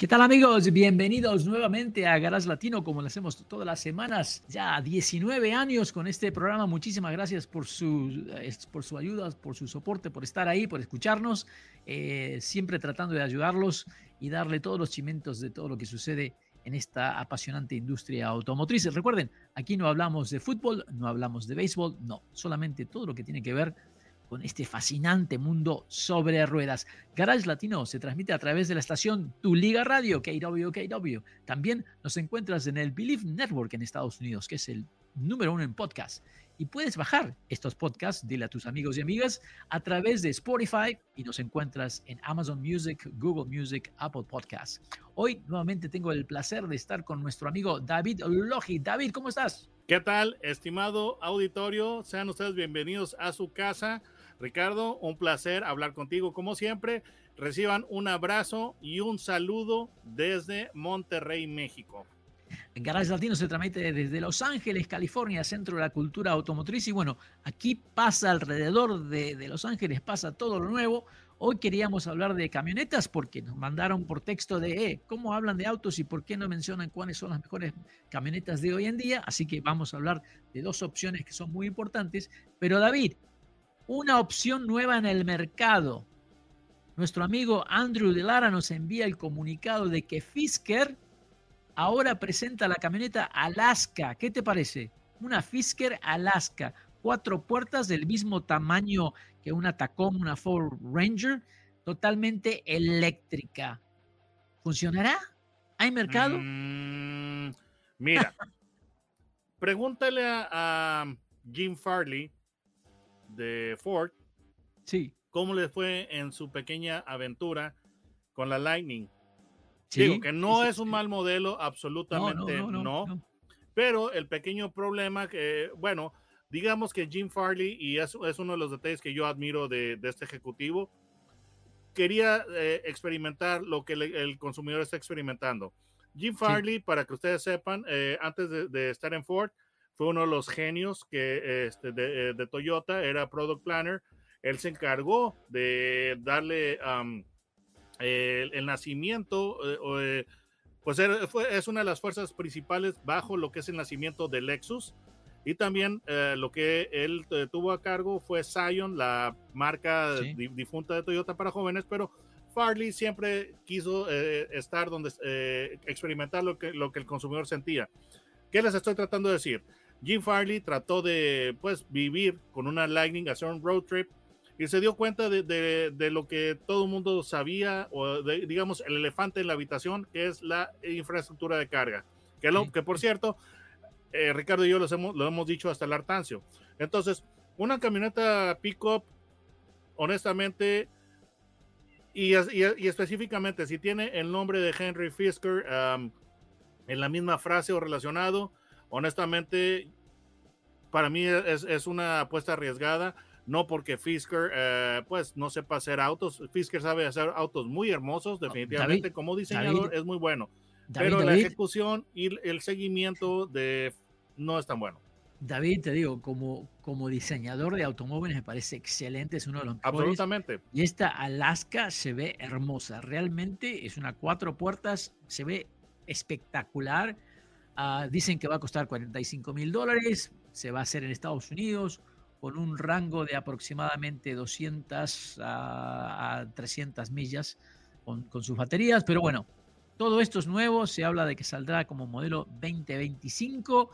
¿Qué tal amigos? Bienvenidos nuevamente a Garage Latino, como lo hacemos todas las semanas, ya 19 años con este programa. Muchísimas gracias por su, por su ayuda, por su soporte, por estar ahí, por escucharnos, eh, siempre tratando de ayudarlos y darle todos los chimentos de todo lo que sucede en esta apasionante industria automotriz. Recuerden, aquí no hablamos de fútbol, no hablamos de béisbol, no, solamente todo lo que tiene que ver con este fascinante mundo sobre ruedas. Garage Latino se transmite a través de la estación Tu Liga Radio, KWKW. También nos encuentras en el Believe Network en Estados Unidos, que es el número uno en podcast. Y puedes bajar estos podcasts, dile a tus amigos y amigas, a través de Spotify y nos encuentras en Amazon Music, Google Music, Apple Podcasts. Hoy nuevamente tengo el placer de estar con nuestro amigo David Logi. David, ¿cómo estás? ¿Qué tal, estimado auditorio? Sean ustedes bienvenidos a su casa. Ricardo, un placer hablar contigo como siempre. Reciban un abrazo y un saludo desde Monterrey, México. En Garage Latino se transmite desde Los Ángeles, California, centro de la cultura automotriz. Y bueno, aquí pasa alrededor de, Los Ángeles, pasa todo lo nuevo. Hoy queríamos hablar de camionetas porque nos mandaron por texto de eh, cómo hablan de autos y por qué no mencionan cuáles son las mejores camionetas de hoy en día. Así que vamos a hablar de dos opciones que son muy importantes. Pero David, una opción nueva en el mercado. Nuestro amigo Andrew de Lara nos envía el comunicado de que Fisker ahora presenta la camioneta Alaska. ¿Qué te parece? Una Fisker Alaska. Cuatro puertas del mismo tamaño que una Tacoma, una Ford Ranger, totalmente eléctrica. ¿Funcionará? ¿Hay mercado? Mm, mira, pregúntale a, a Jim Farley de Ford. Sí. ¿Cómo le fue en su pequeña aventura con la Lightning? Digo que no es un mal modelo, absolutamente no, Pero el pequeño problema que, bueno, digamos que Jim Farley, y es, es uno de los detalles que yo admiro de, de este ejecutivo, quería eh, experimentar lo que le, el consumidor está experimentando. Jim Farley, sí. para que ustedes sepan, eh, antes de, de, estar en Ford, fue uno de los genios que, este, de, de, Toyota, era product planner. Él se encargó de darle um, el, el, nacimiento, eh, pues era, fue, es una de las fuerzas principales bajo lo que es el nacimiento de Lexus. Y también eh, lo que él eh, tuvo a cargo fue Scion, la marca sí. difunta de Toyota para jóvenes, pero Farley siempre quiso eh, estar donde experimentar lo que, lo que el consumidor sentía. ¿Qué les estoy tratando de decir? Jim Farley trató de pues vivir con una Lightning, hacer un road trip y se dio cuenta de, de, de lo que todo el mundo sabía, o de, digamos, el elefante en la habitación, que es la infraestructura de carga. Que, lo, que por cierto, eh, Ricardo y yo los hemos, lo hemos dicho hasta el hartancio. Entonces, una camioneta pickup, honestamente, y, y, y, específicamente, si tiene el nombre de Henry Fisker um, en la misma frase o relacionado, honestamente, para mí es, es una apuesta arriesgada. No porque Fisker, eh, pues, no sepa hacer autos. Fisker sabe hacer autos muy hermosos, definitivamente. David, como diseñador David, es muy bueno. David, pero la ejecución y el seguimiento de no es tan bueno. David, te digo, como, como diseñador de automóviles me parece excelente, es uno de los mejores. Absolutamente. Y esta Alaska se ve hermosa, realmente es una cuatro puertas, se ve espectacular. Uh, dicen que va a costar 45 mil dólares, se va a hacer en Estados Unidos con un rango de aproximadamente 200 a, a 300 millas con, con, sus baterías, pero bueno, todo esto es nuevo, se habla de que saldrá como modelo 2025.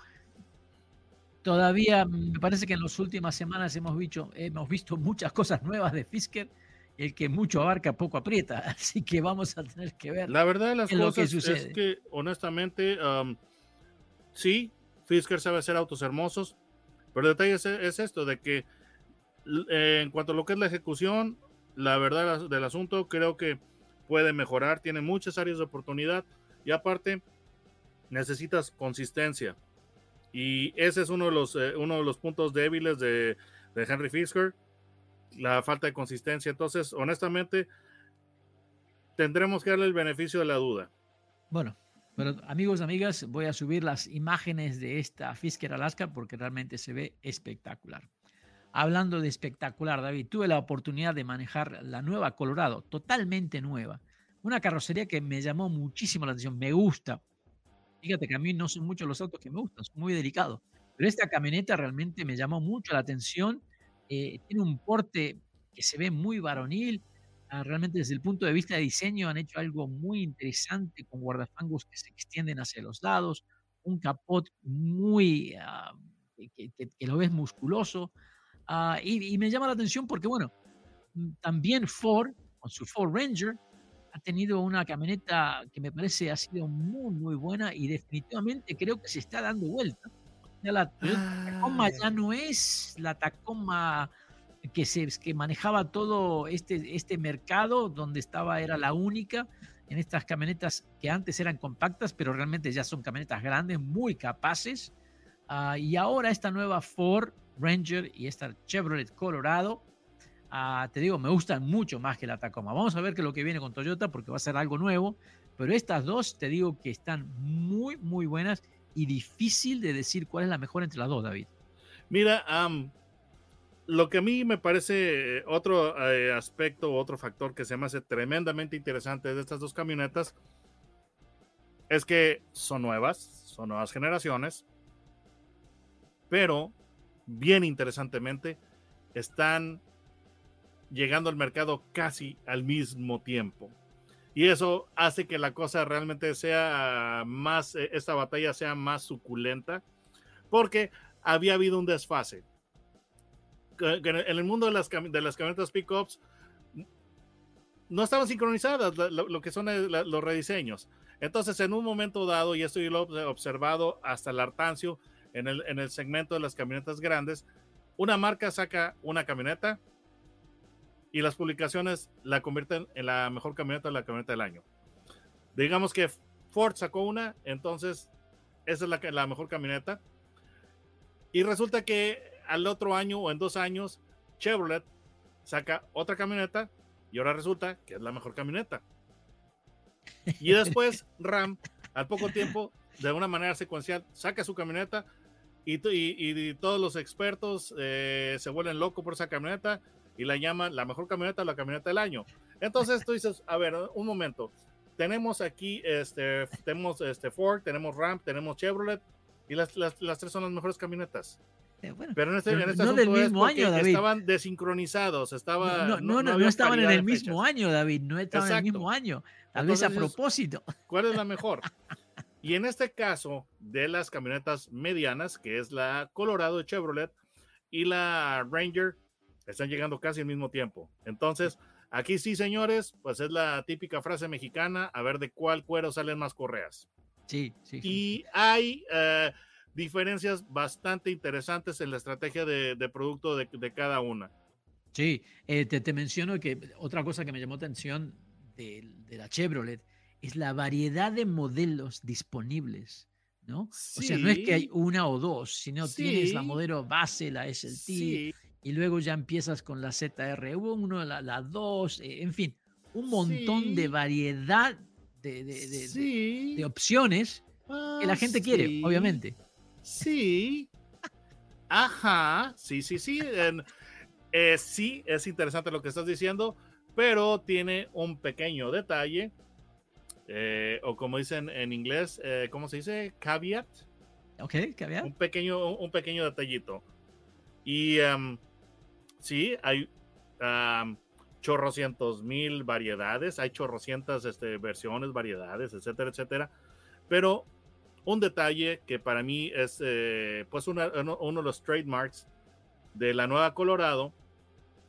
Todavía me parece que en las últimas semanas hemos visto, hemos visto muchas cosas nuevas de Fisker. El que mucho abarca, poco aprieta. Así que vamos a tener que ver. La verdad de las cosas que es que, honestamente, um, sí, Fisker sabe hacer autos hermosos, pero el detalle es, es esto, de que eh, en cuanto a lo que es la ejecución, la verdad del asunto, creo que puede mejorar, tiene muchas áreas de oportunidad y aparte necesitas consistencia. Y ese es uno de los, eh, uno de los puntos débiles de, de Henry Fisker, la falta de consistencia. Entonces, honestamente, tendremos que darle el beneficio de la duda. Bueno, pero amigos, amigas, voy a subir las imágenes de esta Fisker Alaska porque realmente se ve espectacular. Hablando de espectacular, David, tuve la oportunidad de manejar la nueva Colorado, totalmente nueva. Una carrocería que me llamó muchísimo la atención, me gusta. Fíjate que a mí no son muchos los autos que me gustan, son muy delicados. Pero esta camioneta realmente me llamó mucho la atención. Eh, tiene un porte que se ve muy varonil. Ah, realmente desde el punto de vista de diseño han hecho algo muy interesante con guardafangos que se extienden hacia los lados, un capot muy ah, que, lo ves musculoso, Ah, y, me llama la atención porque, bueno, mm, también Ford, con su Ford Ranger, ha tenido una camioneta que me parece ha sido muy, muy buena y definitivamente creo que se está dando vuelta. Ya la, Tacoma ya no es la Tacoma que, se, que manejaba todo este, este mercado, donde estaba, era la única en estas camionetas que antes eran compactas, pero realmente ya son camionetas grandes, muy capaces. Ah, y ahora esta nueva Ford Ranger y esta Chevrolet Colorado. Ah, te digo, me gustan mucho más que la Tacoma. Vamos a ver qué es lo que viene con Toyota porque va a ser algo nuevo. Pero estas dos te digo que están muy, muy buenas y difícil de decir cuál es la mejor entre las dos, David. Mira, lo que a mí me parece otro eh, aspecto, otro factor que se me hace tremendamente interesante de estas dos camionetas es que son nuevas, son nuevas generaciones, pero bien interesantemente, están llegando al mercado casi al mismo tiempo. Y eso hace que la cosa realmente sea más, eh, esta batalla sea más suculenta, porque había habido un desfase. En el mundo de las, de las camionetas pickups no estaban sincronizadas lo, que son eh, los rediseños. Entonces, en un momento dado, y esto yo lo he observado hasta el hartancio, en el, segmento de las camionetas grandes, una marca saca una camioneta y las publicaciones la convierten en la mejor camioneta, la camioneta del año. Digamos que Ford sacó una, entonces esa es la, la mejor camioneta. Y resulta que al otro año o en dos años, Chevrolet saca otra camioneta y ahora resulta que es la mejor camioneta. Y después Ram, al poco tiempo, de una manera secuencial, saca su camioneta y, todos los expertos eh, se vuelven locos por esa camioneta y la llaman la mejor camioneta, la camioneta del año. Entonces tú dices, a ver, un momento, tenemos aquí, este, tenemos este Ford, tenemos Ram, tenemos Chevrolet y las, las, tres son las mejores camionetas. Eh, pero en este, en este no del mismo año, David. Estaban desincronizados, estaba, no, no, no, no, estaban en el mismo año, David, no estaban en el mismo año, tal vez a propósito. ¿Cuál es la mejor? Y en este caso de las camionetas medianas, que es la Colorado Chevrolet y la Ranger, están llegando casi al mismo tiempo. Entonces, aquí sí, señores, pues es la típica frase mexicana, a ver de cuál cuero salen más correas. Sí, sí. Y hay eh, diferencias bastante interesantes en la estrategia de, producto de, cada una. Sí, eh, te, menciono que otra cosa que me llamó atención de, de la Chevrolet es la variedad de modelos disponibles, ¿no? O sea, no es que hay una o dos, sino tienes la modelo base, la SLT, y luego ya empiezas con la ZR1, la, la 2, eh, en fin, un montón de variedad de, de, opciones que la ah, gente quiere, obviamente. Sí. Ajá, sí, sí, sí. Eh, sí, es interesante lo que estás diciendo, pero tiene un pequeño detalle eh, o como dicen en inglés, eh, ¿cómo se dice? Caveat. Ok, caveat. Un pequeño, un pequeño detallito. Y um, sí, hay um, chorrocientos mil variedades, hay chorrocientas este, versiones, variedades, etcétera, etcétera. Pero un detalle que para mí es eh, pues uno de los trademarks de la nueva Colorado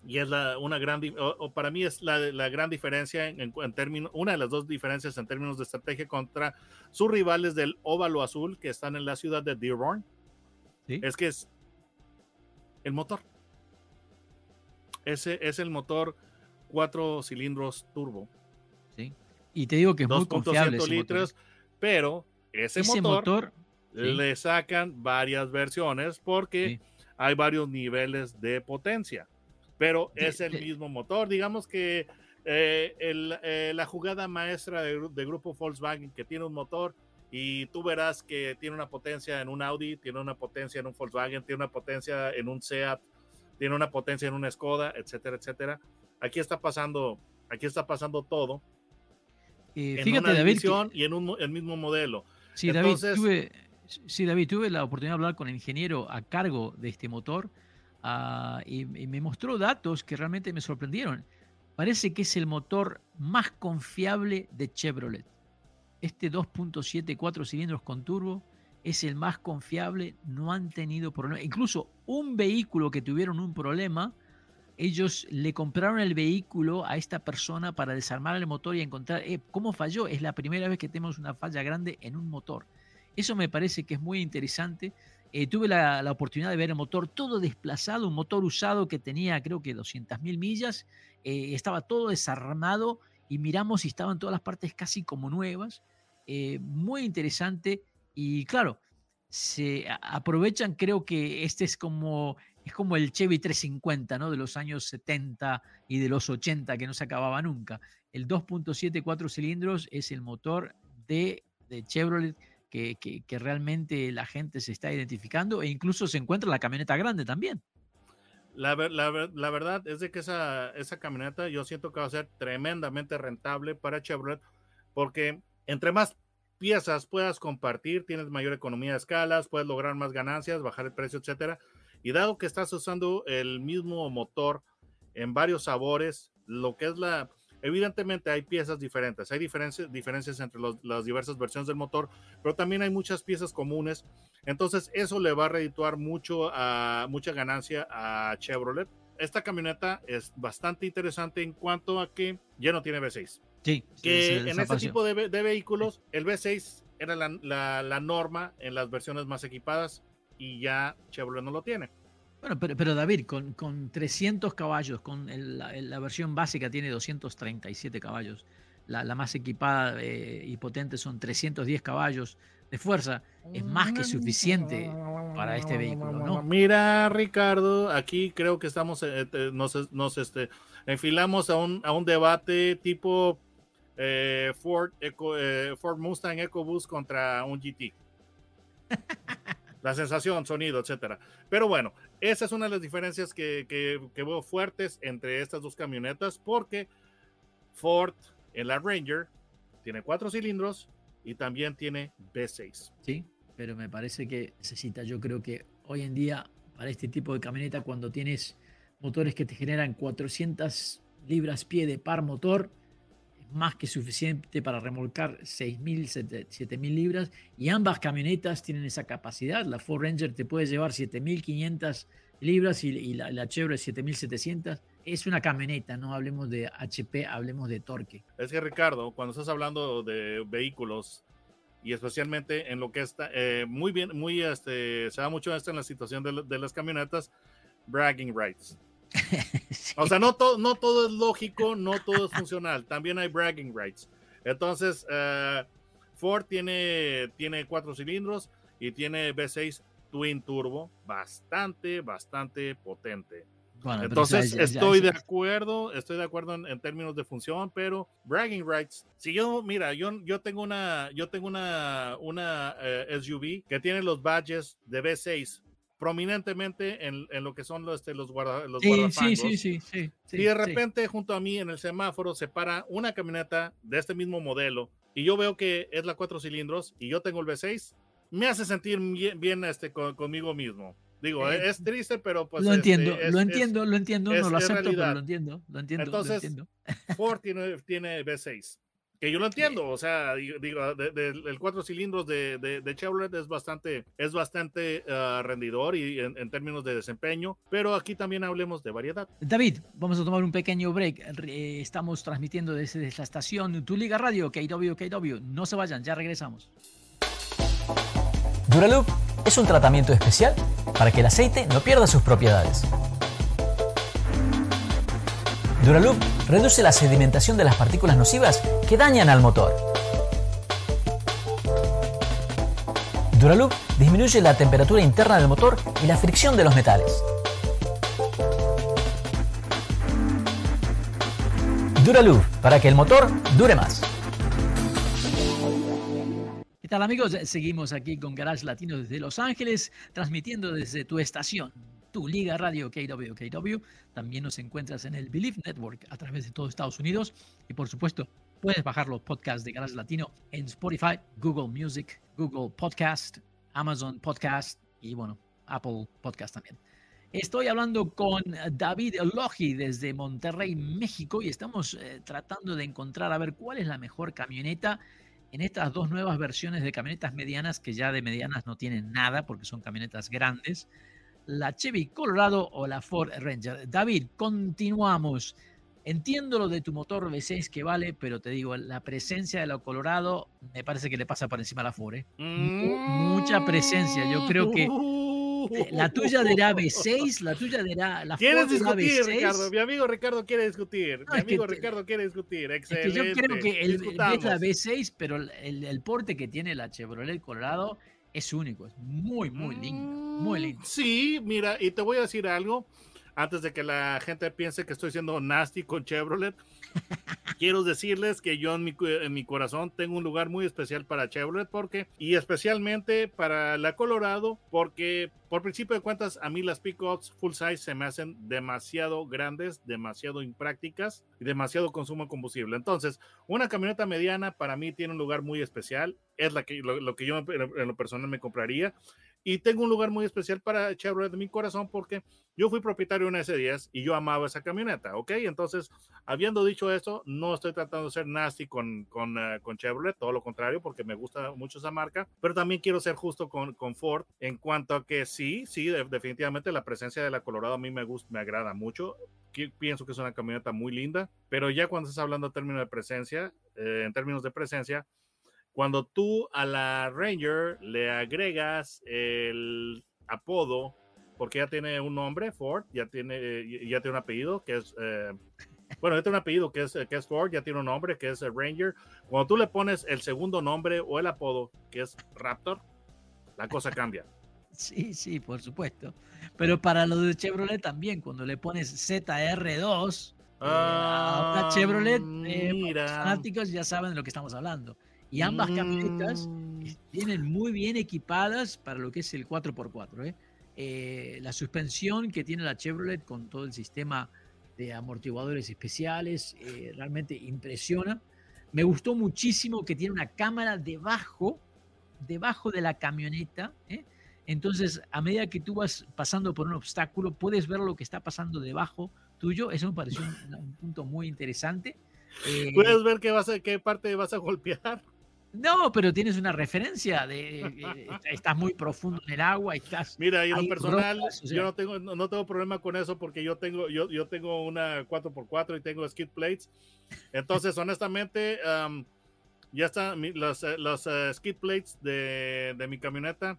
y es la, una gran, o, para mí es la, la gran diferencia en, en términos, una de las dos diferencias en términos de estrategia contra sus rivales del óvalo azul que están en la ciudad de Dearborn. Es que es el motor. Ese es el motor cuatro cilindros turbo. Sí. Y te digo que es muy confiable. litros, pero ese, motor, le sacan varias versiones porque hay varios niveles de potencia, pero es el mismo motor. Digamos que eh, eh, la jugada maestra de, grupo Volkswagen que tiene un motor y tú verás que tiene una potencia en un Audi, tiene una potencia en un Volkswagen, tiene una potencia en un Seat, tiene una potencia en una Skoda, etcétera, etcétera. Aquí está pasando, aquí está pasando todo. en fíjate, una David, y en un el mismo modelo. Sí, David, tuve, sí, David, tuve la oportunidad de hablar con el ingeniero a cargo de este motor ah, y, me mostró datos que realmente me sorprendieron. Parece que es el motor más confiable de Chevrolet. Este 2.7 4 cilindros con turbo es el más confiable, no han tenido problemas. Incluso un vehículo que tuvieron un problema, ellos le compraron el vehículo a esta persona para desarmar el motor y encontrar eh, cómo falló. Es la primera vez que tenemos una falla grande en un motor. Eso me parece que es muy interesante. Eh, tuve la, oportunidad de ver el motor todo desplazado, un motor usado que tenía creo que 200.000 millas, eh, estaba todo desarmado y miramos y estaban todas las partes casi como nuevas. muy interesante y claro, se aprovechan, creo que este es como, es como el Chevy 350, ¿no? De los años 70 y de los 80, que no se acababa nunca. El 2.7 4 cilindros es el motor de, Chevrolet que, realmente la gente se está identificando e incluso se encuentra la camioneta grande también. La, verdad es de que esa, esa camioneta yo siento que va a ser tremendamente rentable para Chevrolet porque entre más piezas puedas compartir, tienes mayor economía de escalas, puedes lograr más ganancias, bajar el precio, etcétera. Y dado que estás usando el mismo motor en varios sabores, lo que es la, evidentemente hay piezas diferentes, hay diferencias, diferencias entre las diversas versiones del motor, pero también hay muchas piezas comunes. Entonces eso le va a redituar mucho a mucha ganancia a Chevrolet. Esta camioneta es bastante interesante en cuanto a que ya no tiene V6. Sí, que en este tipo de, vehículos el V6 era la, norma en las versiones más equipadas y ya Chevrolet no lo tiene. Bueno, pero, pero David, con, con 300 caballos, con la, versión básica tiene 237 caballos, la, más equipada eh, y potente son 310 caballos de fuerza, es más que suficiente para este vehículo, ¿no? Mira, Ricardo, aquí creo que estamos, eh, nos, nos este, enfilamos a un, a un debate tipo eh, Ford, eh, Ford Mustang EcoBoost contra un GT. La sensación, sonido, etcétera. Pero bueno, esa es una de las diferencias que, que, veo fuertes entre estas dos camionetas, porque Ford en la Ranger tiene cuatro cilindros y también tiene V6. Sí, pero me parece que necesita, yo creo que hoy en día, para este tipo de camioneta, cuando tienes motores que te generan 400 libras pie de par motor, más que suficiente para remolcar 6.000, 7.000 libras y ambas camionetas tienen esa capacidad. La Ford Ranger te puede llevar 7.500 libras y, la, la, Chevrolet 7.700. Es una camioneta, no hablemos de HP, hablemos de torque. Es que Ricardo, cuando estás hablando de vehículos y especialmente en lo que está eh, muy bien, muy este, se da mucho esto en la situación de las camionetas, bragging rights. O sea, no, todo no todo es lógico, no todo es funcional. También hay bragging rights. Entonces, eh, Ford tiene, tiene cuatro cilindros y tiene V6 Twin Turbo, bastante, bastante potente. Entonces, estoy de acuerdo, estoy de acuerdo en, términos de función, pero bragging rights, si yo, mira, yo, yo tengo una, yo tengo una, una eh, SUV que tiene los badges de V6 prominentemente en, en, lo que son los, este, los, guarda, los sí, sí, sí, sí, Y de repente junto a mí en el semáforo se para una camioneta de este mismo modelo y yo veo que es la cuatro cilindros y yo tengo el V6, me hace sentir bien, este, conmigo mismo. Digo, eh, es triste, pero pues... Lo este, entiendo, lo entiendo, lo entiendo, no lo acepto, pero lo entiendo, lo entiendo. Entonces, Ford tiene, tiene V6 que yo lo entiendo, o sea, digo, el cuatro cilindros de, de, Chevrolet es bastante, es bastante ah, rendidor y en, términos de desempeño, pero aquí también hablemos de variedad. David, vamos a tomar un pequeño break. estamos transmitiendo desde la estación Tu Liga Radio, KW, KW. No se vayan, ya regresamos. Duraloop es un tratamiento especial para que el aceite no pierda sus propiedades. Duraloop reduce la sedimentación de las partículas nocivas que dañan al motor. Duraloop disminuye la temperatura interna del motor y la fricción de los metales. Duraloop, para que el motor dure más. ¿Qué tal amigos? Seguimos aquí con Garage Latino desde Los Ángeles, transmitiendo desde tu estación, tu Liga Radio KWKW. También nos encuentras en el Believe Network a través de todo Estados Unidos. Y por supuesto, puedes bajar los podcasts de Garage Latino en Spotify, Google Music, Google Podcast, Amazon Podcast y bueno, Apple Podcast también. Estoy hablando con David Logi desde Monterrey, México, y estamos eh, tratando de encontrar a ver cuál es la mejor camioneta en estas dos nuevas versiones de camionetas medianas, que ya de medianas no tienen nada porque son camionetas grandes, la Chevy Colorado o la Ford Ranger. David, continuamos. Entiendo lo de tu motor V6 que vale, pero te digo, la presencia de la Colorado me parece que le pasa por encima a la Ford. ¿eh? Mucha presencia. Yo creo que eh, la tuya dirá V6, la tuya dirá la ¿Quieres discutir, Ricardo? Mi amigo Ricardo quiere discutir. Mi amigo Ricardo quiere discutir. Excelente. yo creo que el, es la V6, pero el, porte que tiene la Chevrolet Colorado es único, es muy, muy lindo, muy lindo. Sí, mira, y te voy a decir algo antes de que la gente piense que estoy siendo nasty con Chevrolet, quiero decirles que yo en mi, en mi, corazón tengo un lugar muy especial para Chevrolet porque, y especialmente para la Colorado, porque por principio de cuentas a mí las pickups full size se me hacen demasiado grandes, demasiado imprácticas y demasiado consumo de combustible. Entonces, una camioneta mediana para mí tiene un lugar muy especial, es la que, lo, que yo en lo personal me compraría. Y tengo un lugar muy especial para Chevrolet de mi corazón porque yo fui propietario de una S10 y yo amaba esa camioneta, ¿ok? Entonces, habiendo dicho eso, no estoy tratando de ser nasty con, con, eh, con Chevrolet, todo lo contrario, porque me gusta mucho esa marca, pero también quiero ser justo con, con Ford en cuanto a que sí, sí, definitivamente la presencia de la Colorado a mí me gusta, me agrada mucho. Pienso que es una camioneta muy linda, pero ya cuando estás hablando en términos de presencia, eh, en términos de presencia, cuando tú a la Ranger le agregas el apodo, porque ya tiene un nombre, Ford, ya tiene, ya tiene un apellido, que es, eh, bueno, ya tiene un apellido que es, que es Ford, ya tiene un nombre, que es Ranger. Cuando tú le pones el segundo nombre o el apodo, que es Raptor, la cosa cambia. Sí, sí, por supuesto. Pero para lo de Chevrolet también, cuando le pones ZR2 eh, a una Chevrolet, eh, los fanáticos ya saben de lo que estamos hablando. Y ambas camionetas mm. vienen muy bien equipadas para lo que es el 4x4. ¿eh? Eh, la suspensión que tiene la Chevrolet con todo el sistema de amortiguadores especiales eh, realmente impresiona. Me gustó muchísimo que tiene una cámara debajo, debajo de la camioneta. Entonces, a medida que tú vas pasando por un obstáculo, puedes ver lo que está pasando debajo tuyo. Eso me pareció un, punto muy interesante. Puedes ver qué, vas a, qué parte vas a golpear. No, pero tienes una referencia de eh, estás muy profundo en el agua y estás. Mira, y en lo personal, yo no tengo, no, tengo problema con eso porque yo tengo, yo, yo tengo una 4x4 y tengo skid plates. Entonces, honestamente, ya están los, eh, los eh, skid plates de, de mi camioneta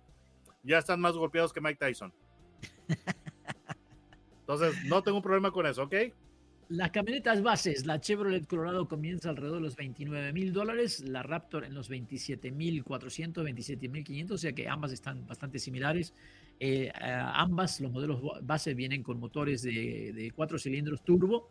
ya están más golpeados que Mike Tyson. Entonces, no tengo un problema con eso, ¿ok? Las camionetas bases, la Chevrolet Colorado comienza alrededor de los 29 mil dólares, la Raptor en los 27 mil 400, 27 mil 500, o sea que ambas están bastante similares. Eh, ambas, los modelos base vienen con motores de, cuatro cilindros turbo.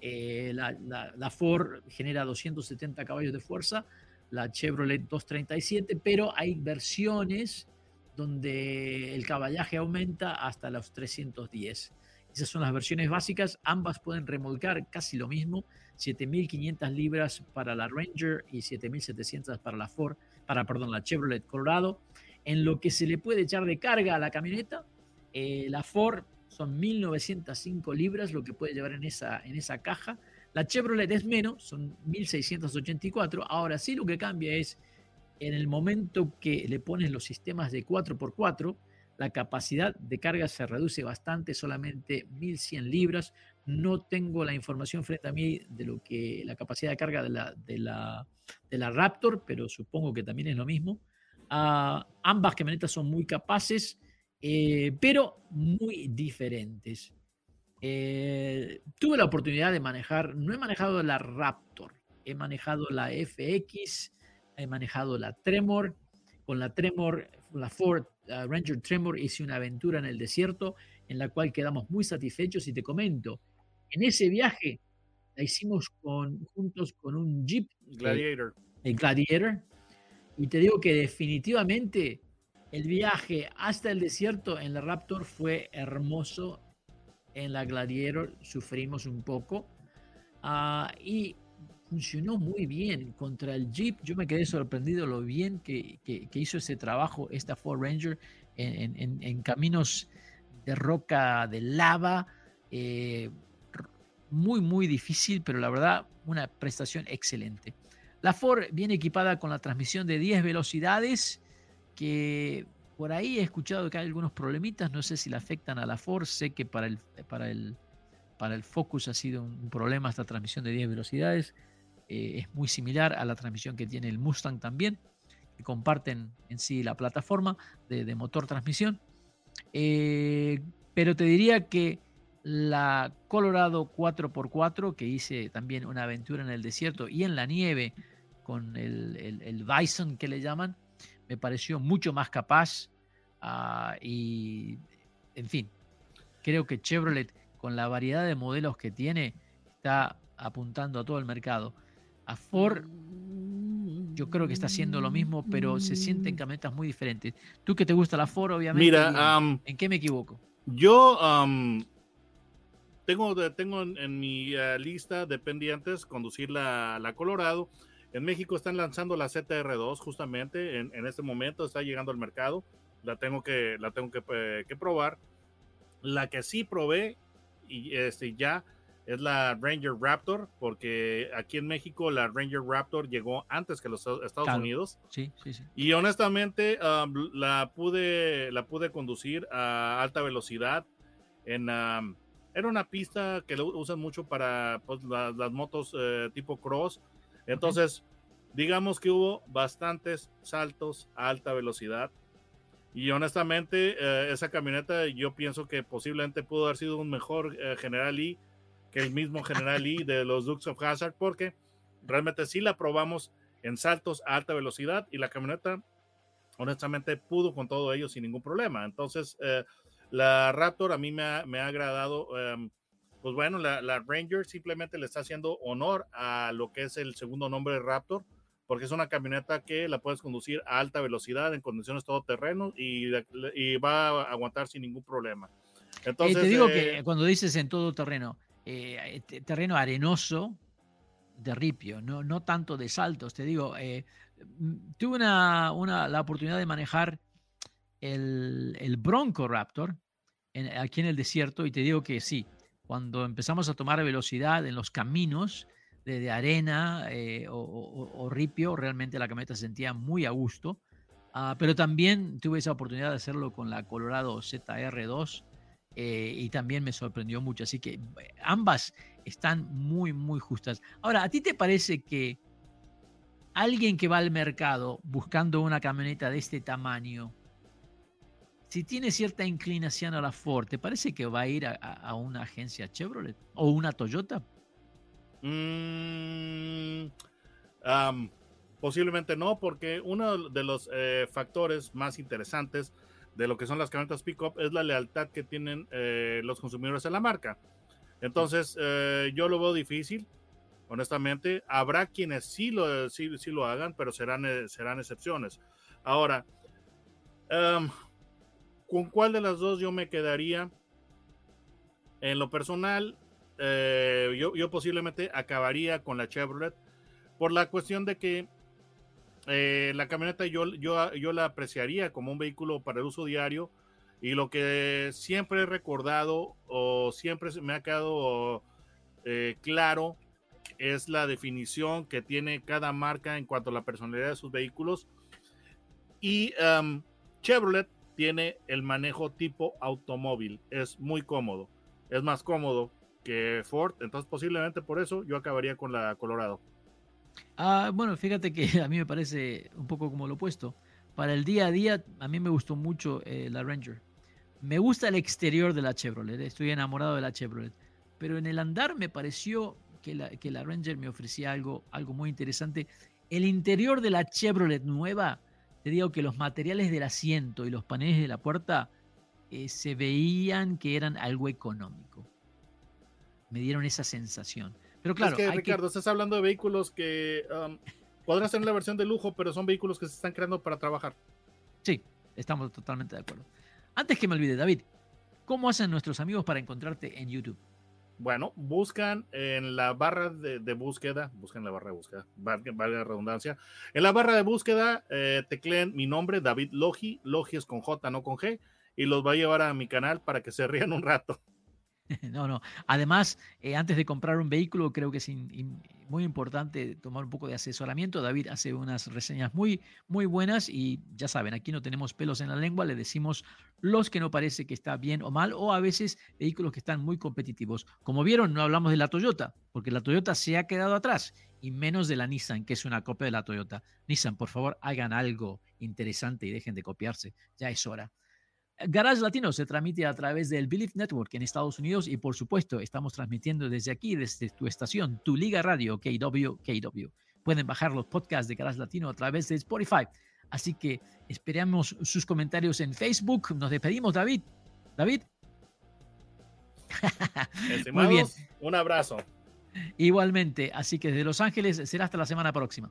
Eh, la, Ford genera 270 caballos de fuerza, la Chevrolet 237, pero hay versiones donde el caballaje aumenta hasta los 310. Esas son las versiones básicas. Ambas pueden remolcar casi lo mismo. 7.500 libras para la Ranger y 7.700 para la Ford, para, perdón, la Chevrolet Colorado. En lo que se le puede echar de carga a la camioneta, eh, la Ford son 1.905 libras lo que puede llevar en esa, en esa caja. La Chevrolet es menos, son 1.684. Ahora sí lo que cambia es en el momento que le pones los sistemas de 4x4, la capacidad de carga se reduce bastante, solamente 1100 libras. No tengo la información frente a mí de lo que la capacidad de carga de la, de la, de la Raptor, pero supongo que también es lo mismo. Ah, ambas camionetas son muy capaces, eh, pero muy diferentes. Eh, tuve la oportunidad de manejar, no he manejado la Raptor, he manejado la FX, he manejado la Tremor. Con la Tremor la Ford uh, Ranger Tremor hice una aventura en el desierto en la cual quedamos muy satisfechos y te comento, en ese viaje la hicimos con, juntos con un Jeep. Gladiator. El, Gladiator. Y te digo que definitivamente el viaje hasta el desierto en la Raptor fue hermoso. En la Gladiator sufrimos un poco. Ah, y funcionó muy bien contra el Jeep. Yo me quedé sorprendido lo bien que, hizo ese trabajo esta Ford Ranger en, caminos de roca, de lava. Eh, muy, muy difícil, pero la verdad, una prestación excelente. La Ford viene equipada con la transmisión de 10 velocidades, que por ahí he escuchado que hay algunos problemitas, no sé si le afectan a la Ford, sé que para el, para el, para el Focus ha sido un problema esta transmisión de 10 velocidades, eh, es muy similar a la transmisión que tiene el Mustang también, que comparten en sí la plataforma de, motor transmisión, eh, pero te diría que la Colorado 4x4, que hice también una aventura en el desierto y en la nieve con el, Bison que le llaman, me pareció mucho más capaz. Ah, y, en fin, creo que Chevrolet, con la variedad de modelos que tiene, está apuntando a todo el mercado. A Ford, yo creo que está haciendo lo mismo, pero se sienten camionetas muy diferentes. Tú que te gusta la Ford, obviamente. Mira, ¿en qué me equivoco? Yo tengo, tengo en, mi eh, lista de pendientes conducir la, la, Colorado. En México están lanzando la ZR2 justamente en, en, este momento, está llegando al mercado. La tengo que, la tengo que, eh, que probar. La que sí probé y este, ya es la Ranger Raptor, porque aquí en México la Ranger Raptor llegó antes que los Estados Unidos. Sí, sí, sí. Y honestamente la, pude, la pude conducir a alta velocidad en, era una pista que lo usan mucho para pues, las motos eh, tipo cross. Entonces, digamos que hubo bastantes saltos a alta velocidad. Y honestamente, eh, esa camioneta yo pienso que posiblemente pudo haber sido un mejor eh, General E que el mismo General E de los Dukes of Hazard, porque realmente sí la probamos en saltos a alta velocidad y la camioneta, honestamente, pudo con todo ello sin ningún problema. Entonces, la Raptor a mí me ha, agradado. Em, pues bueno, la, Ranger simplemente le está haciendo honor a lo que es el segundo nombre de Raptor, porque es una camioneta que la puedes conducir a alta velocidad en condiciones todoterreno y, y va a aguantar sin ningún problema. Entonces, te digo que eh, cuando dices en todo terreno, eh, terreno arenoso de ripio, no, no tanto de saltos, te digo, eh, tuve una, una, la oportunidad de manejar el, el Bronco Raptor aquí en el desierto y te digo que sí, cuando empezamos a tomar velocidad en los caminos de, arena eh, o, ripio, realmente la camioneta se sentía muy a gusto. Ah, pero también tuve esa oportunidad de hacerlo con la Colorado ZR2 eh, y también me sorprendió mucho. Así que eh, ambas están muy, muy justas. Ahora, ¿a ti te parece que alguien que va al mercado buscando una camioneta de este tamaño, si tiene cierta inclinación a la Ford, ¿te parece que va a ir a, una agencia Chevrolet o una Toyota? Mm, posiblemente no, porque uno de los eh, factores más interesantes de lo que son las camionetas pickup es la lealtad que tienen eh, los consumidores a la marca. Entonces, eh, yo lo veo difícil, honestamente. Habrá quienes sí lo, sí, lo hagan, pero serán, serán excepciones. Ahora, ¿Con cuál de las dos yo me quedaría? En lo personal, eh, yo, posiblemente acabaría con la Chevrolet por la cuestión de que eh, la camioneta yo, yo, yo la apreciaría como un vehículo para el uso diario y lo que siempre he recordado o siempre me ha quedado eh, claro es la definición que tiene cada marca en cuanto a la personalidad de sus vehículos y Chevrolet tiene el manejo tipo automóvil. Es muy cómodo. Es más cómodo que Ford. Entonces, posiblemente por eso yo acabaría con la Colorado. Ah, bueno, fíjate que a mí me parece un poco como lo opuesto. Para el día a día, a mí me gustó mucho eh, la Ranger. Me gusta el exterior de la Chevrolet. Estoy enamorado de la Chevrolet. Pero en el andar me pareció que la, que la Ranger me ofrecía algo, algo muy interesante. El interior de la Chevrolet nueva te digo que los materiales del asiento y los paneles de la puerta eh, se veían que eran algo económico. Me dieron esa sensación. Pero claro, es que, Ricardo, estás hablando de vehículos que um, podrán ser la versión de lujo, pero son vehículos que se están creando para trabajar. Sí, estamos totalmente de acuerdo. Antes que me olvide, David, ¿cómo hacen nuestros amigos para encontrarte en YouTube? Bueno, buscan en la barra de, búsqueda, buscan la barra de búsqueda, valga, la redundancia. En la barra de búsqueda eh, tecleen mi nombre, David Logi, Logi es con J, no con G, y los va a llevar a mi canal para que se rían un rato. No, no. Además, eh, antes de comprar un vehículo, creo que es muy importante tomar un poco de asesoramiento. David hace unas reseñas muy, muy buenas y ya saben, aquí no tenemos pelos en la lengua, le decimos los que no parece que está bien o mal, o a veces vehículos que están muy competitivos. Como vieron, no hablamos de la Toyota, porque la Toyota se ha quedado atrás, y menos de la Nissan, que es una copia de la Toyota. Nissan, por favor, hagan algo interesante y dejen de copiarse. Ya es hora. Garage Latino se transmite a través del Believe Network en Estados Unidos y por supuesto estamos transmitiendo desde aquí, desde tu estación, tu Liga Radio KW KW. Pueden bajar los podcasts de Garage Latino a través de Spotify. Así que esperamos sus comentarios en Facebook. Nos despedimos, David. David. Muy bien. Un abrazo. Igualmente. Así que desde Los Ángeles será hasta la semana próxima.